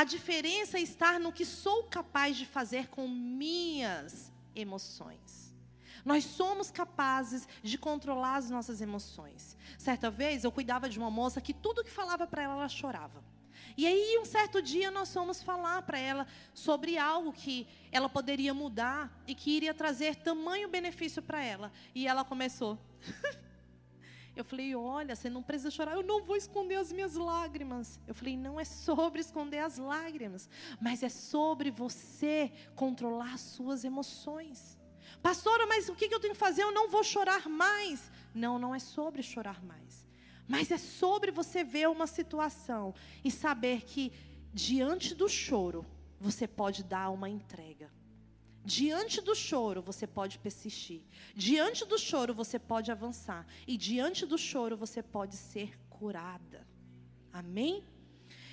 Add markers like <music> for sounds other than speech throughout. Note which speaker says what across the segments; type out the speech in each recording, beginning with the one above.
Speaker 1: A diferença está no que sou capaz de fazer com minhas emoções. Nós somos capazes de controlar as nossas emoções. Certa vez eu cuidava de uma moça que tudo que falava para ela, ela chorava. E aí, um certo dia, nós fomos falar para ela sobre algo que ela poderia mudar e que iria trazer tamanho benefício para ela. E ela começou. <laughs> Eu falei, olha, você não precisa chorar, eu não vou esconder as minhas lágrimas. Eu falei, não é sobre esconder as lágrimas, mas é sobre você controlar as suas emoções. Pastora, mas o que eu tenho que fazer? Eu não vou chorar mais. Não, não é sobre chorar mais. Mas é sobre você ver uma situação e saber que diante do choro você pode dar uma entrega. Diante do choro você pode persistir. Diante do choro você pode avançar. E diante do choro você pode ser curada. Amém?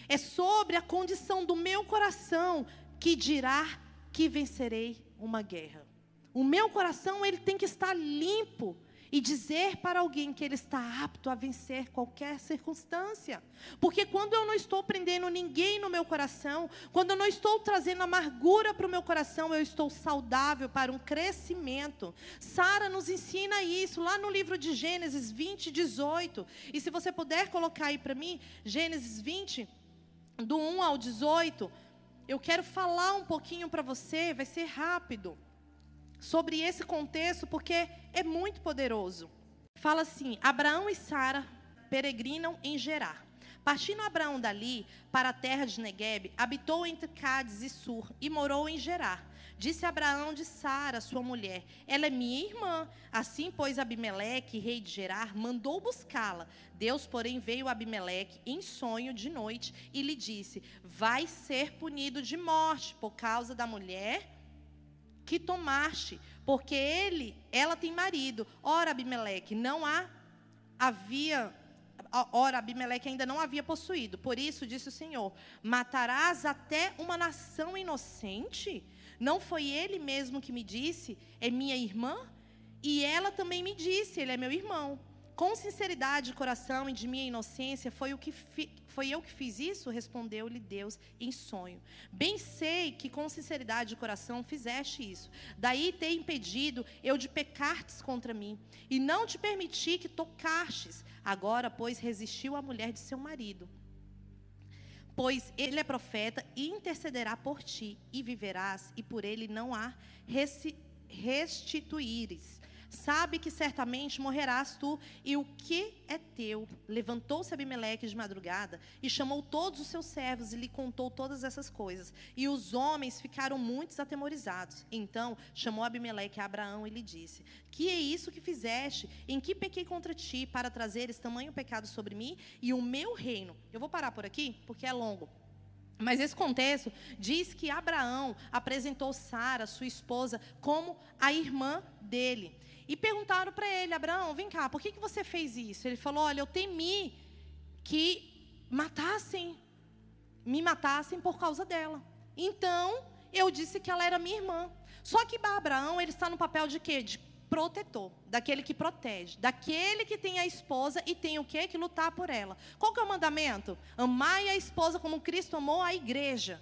Speaker 1: É sobre a condição do meu coração que dirá que vencerei uma guerra. O meu coração ele tem que estar limpo e dizer para alguém que ele está apto a vencer qualquer circunstância. Porque quando eu não estou prendendo ninguém no meu coração, quando eu não estou trazendo amargura para o meu coração, eu estou saudável para um crescimento. Sara nos ensina isso lá no livro de Gênesis 20, 18. E se você puder colocar aí para mim, Gênesis 20, do 1 ao 18, eu quero falar um pouquinho para você, vai ser rápido sobre esse contexto, porque é muito poderoso. Fala assim: Abraão e Sara peregrinam em Gerar. Partindo Abraão dali para a terra de Negueb, habitou entre Cádiz e Sur e morou em Gerar. Disse Abraão de Sara, sua mulher: Ela é minha irmã. Assim, pois, Abimeleque, rei de Gerar, mandou buscá-la. Deus, porém, veio a Abimeleque em sonho de noite e lhe disse: Vai ser punido de morte por causa da mulher que tomaste, porque ele, ela tem marido. Ora, Abimeleque, não há havia ora Abimeleque ainda não havia possuído. Por isso disse o Senhor: Matarás até uma nação inocente? Não foi ele mesmo que me disse: É minha irmã? E ela também me disse: Ele é meu irmão. Com sinceridade de coração e de minha inocência, foi, o que fi, foi eu que fiz isso? Respondeu-lhe Deus em sonho. Bem sei que com sinceridade de coração fizeste isso. Daí ter impedido eu de pecartes contra mim, e não te permiti que tocastes. Agora, pois, resistiu a mulher de seu marido. Pois ele é profeta e intercederá por ti, e viverás, e por ele não há restituíres. Sabe que certamente morrerás tu, e o que é teu? Levantou-se Abimeleque de madrugada e chamou todos os seus servos e lhe contou todas essas coisas. E os homens ficaram muito atemorizados. Então chamou Abimeleque a Abraão e lhe disse: Que é isso que fizeste? Em que pequei contra ti para trazeres tamanho pecado sobre mim e o meu reino? Eu vou parar por aqui, porque é longo. Mas esse contexto diz que Abraão apresentou Sara, sua esposa, como a irmã dele. E perguntaram para ele, Abraão, vem cá, por que, que você fez isso? Ele falou, olha, eu temi que matassem, me matassem por causa dela. Então, eu disse que ela era minha irmã. Só que Abraão, ele está no papel de quê? De protetor, daquele que protege, daquele que tem a esposa e tem o quê? Que lutar por ela. Qual que é o mandamento? Amai a esposa como Cristo amou a igreja.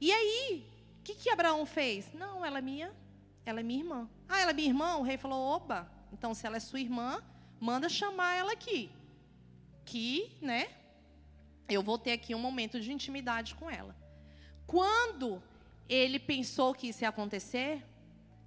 Speaker 1: E aí, o que, que Abraão fez? Não, ela é minha ela é minha irmã. Ah, ela é minha irmã? O rei falou: opa, então se ela é sua irmã, manda chamar ela aqui. Que, né? Eu vou ter aqui um momento de intimidade com ela. Quando ele pensou que isso ia acontecer,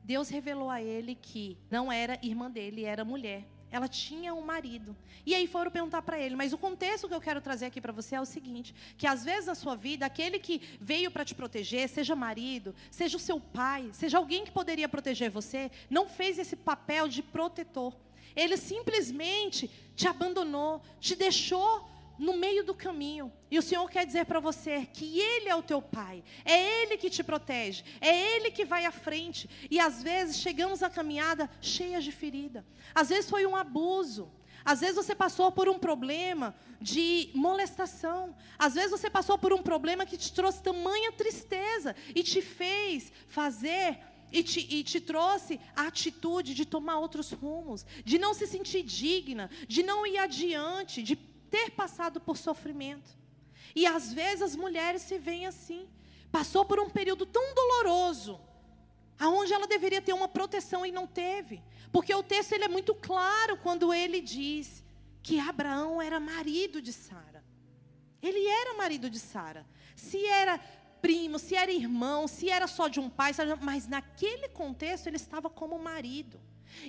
Speaker 1: Deus revelou a ele que não era irmã dele, era mulher. Ela tinha um marido. E aí foram perguntar para ele, mas o contexto que eu quero trazer aqui para você é o seguinte: que às vezes na sua vida, aquele que veio para te proteger, seja marido, seja o seu pai, seja alguém que poderia proteger você, não fez esse papel de protetor. Ele simplesmente te abandonou, te deixou no meio do caminho. E o Senhor quer dizer para você que Ele é o teu Pai, é Ele que te protege, é Ele que vai à frente. E às vezes chegamos à caminhada cheias de ferida, às vezes foi um abuso. Às vezes você passou por um problema de molestação. Às vezes você passou por um problema que te trouxe tamanha tristeza e te fez fazer e te, e te, trouxe a atitude de tomar outros rumos, de não se sentir digna, de não ir adiante, de ter passado por sofrimento. E às vezes as mulheres se veem assim. Passou por um período tão doloroso, aonde ela deveria ter uma proteção e não teve. Porque o texto ele é muito claro quando ele diz que Abraão era marido de Sara. Ele era marido de Sara. Se era primo, se era irmão, se era só de um pai, mas naquele contexto ele estava como marido.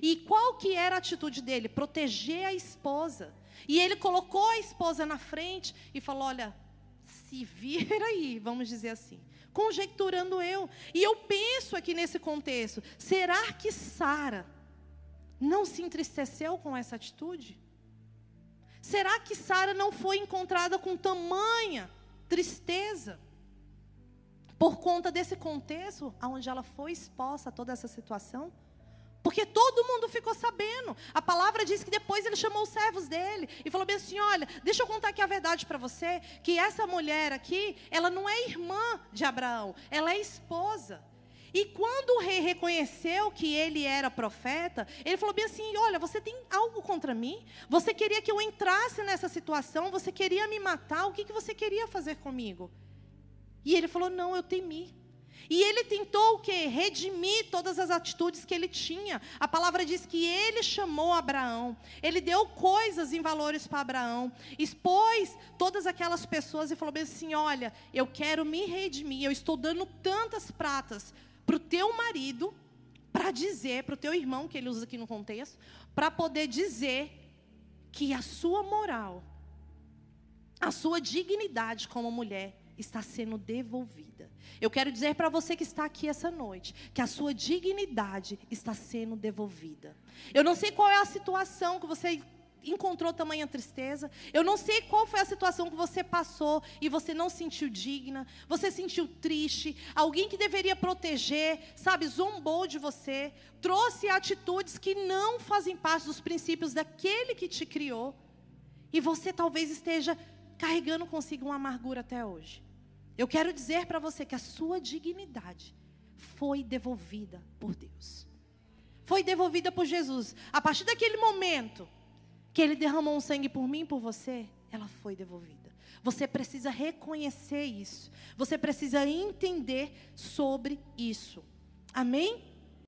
Speaker 1: E qual que era a atitude dele? Proteger a esposa. E ele colocou a esposa na frente e falou: Olha, se vira aí, vamos dizer assim. Conjecturando eu. E eu penso aqui nesse contexto: será que Sara não se entristeceu com essa atitude? Será que Sara não foi encontrada com tamanha tristeza? Por conta desse contexto, onde ela foi exposta a toda essa situação? Porque todo mundo ficou sabendo. A palavra diz que depois ele chamou os servos dele e falou bem assim: olha, deixa eu contar aqui a verdade para você, que essa mulher aqui, ela não é irmã de Abraão, ela é esposa. E quando o rei reconheceu que ele era profeta, ele falou bem assim: Olha, você tem algo contra mim? Você queria que eu entrasse nessa situação? Você queria me matar? O que, que você queria fazer comigo? E ele falou: Não, eu temi. E ele tentou o quê? Redimir todas as atitudes que ele tinha. A palavra diz que ele chamou Abraão. Ele deu coisas em valores para Abraão. Expôs todas aquelas pessoas e falou bem assim: Olha, eu quero me redimir. Eu estou dando tantas pratas para o teu marido, para dizer, para o teu irmão, que ele usa aqui no contexto, para poder dizer que a sua moral, a sua dignidade como mulher está sendo devolvida. Eu quero dizer para você que está aqui essa noite, que a sua dignidade está sendo devolvida. Eu não sei qual é a situação que você encontrou tamanha tristeza. Eu não sei qual foi a situação que você passou e você não sentiu digna, você sentiu triste, alguém que deveria proteger, sabe, zombou de você, trouxe atitudes que não fazem parte dos princípios daquele que te criou. E você talvez esteja carregando consigo uma amargura até hoje. Eu quero dizer para você que a sua dignidade foi devolvida por Deus. Foi devolvida por Jesus. A partir daquele momento que ele derramou um sangue por mim e por você, ela foi devolvida. Você precisa reconhecer isso. Você precisa entender sobre isso. Amém?